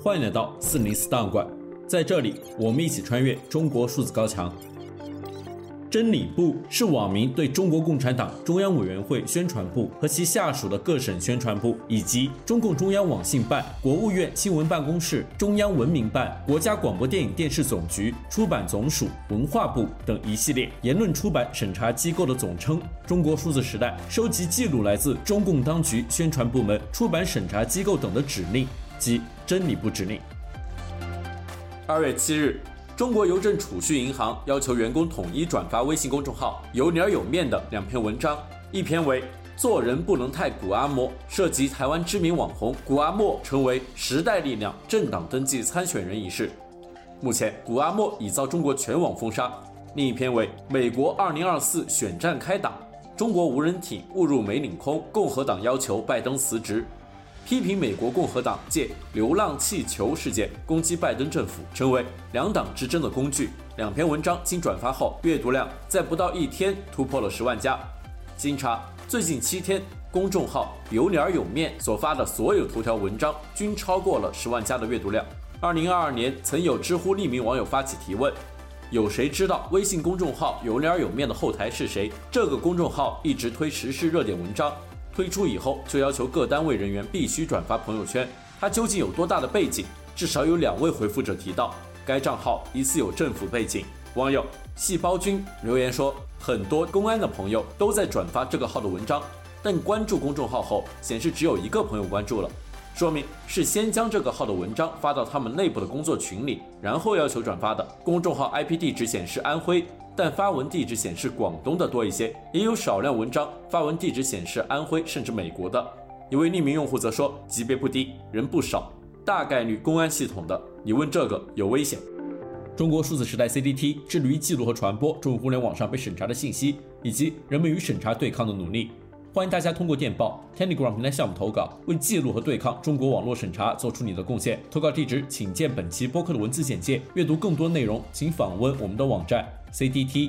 欢迎来到四零四档案馆，在这里，我们一起穿越中国数字高墙。真理部是网民对中国共产党中央委员会宣传部和其下属的各省宣传部，以及中共中央网信办、国务院新闻办公室、中央文明办、国家广播电影电视总局、出版总署、文化部等一系列言论出版审查机构的总称。中国数字时代收集记录来自中共当局宣传部门、出版审查机构等的指令，即真理部指令。二月七日。中国邮政储蓄银行要求员工统一转发微信公众号“有脸有面”的两篇文章，一篇为“做人不能太古阿莫”，涉及台湾知名网红古阿莫成为时代力量政党登记参选人一事。目前，古阿莫已遭中国全网封杀。另一篇为“美国二零二四选战开打，中国无人艇误入美领空，共和党要求拜登辞职”。批评美国共和党借流浪气球事件攻击拜登政府，成为两党之争的工具。两篇文章经转发后，阅读量在不到一天突破了十万加。经查，最近七天，公众号有脸有面所发的所有头条文章均超过了十万加的阅读量。二零二二年，曾有知乎匿名网友发起提问：有谁知道微信公众号有脸有面的后台是谁？这个公众号一直推时事热点文章。推出以后，就要求各单位人员必须转发朋友圈。它究竟有多大的背景？至少有两位回复者提到，该账号疑似有政府背景。网友细胞君留言说，很多公安的朋友都在转发这个号的文章，但关注公众号后显示只有一个朋友关注了，说明是先将这个号的文章发到他们内部的工作群里，然后要求转发的。公众号 IP 地址显示安徽。但发文地址显示广东的多一些，也有少量文章发文地址显示安徽甚至美国的。一位匿名用户则说，级别不低，人不少，大概率公安系统的。你问这个有危险。中国数字时代 CDT 致力于记录和传播中国互联网上被审查的信息，以及人们与审查对抗的努力。欢迎大家通过电报 Telegram 平台项目投稿，为记录和对抗中国网络审查做出你的贡献。投稿地址请见本期播客的文字简介。阅读更多内容，请访问我们的网站 cdt.media。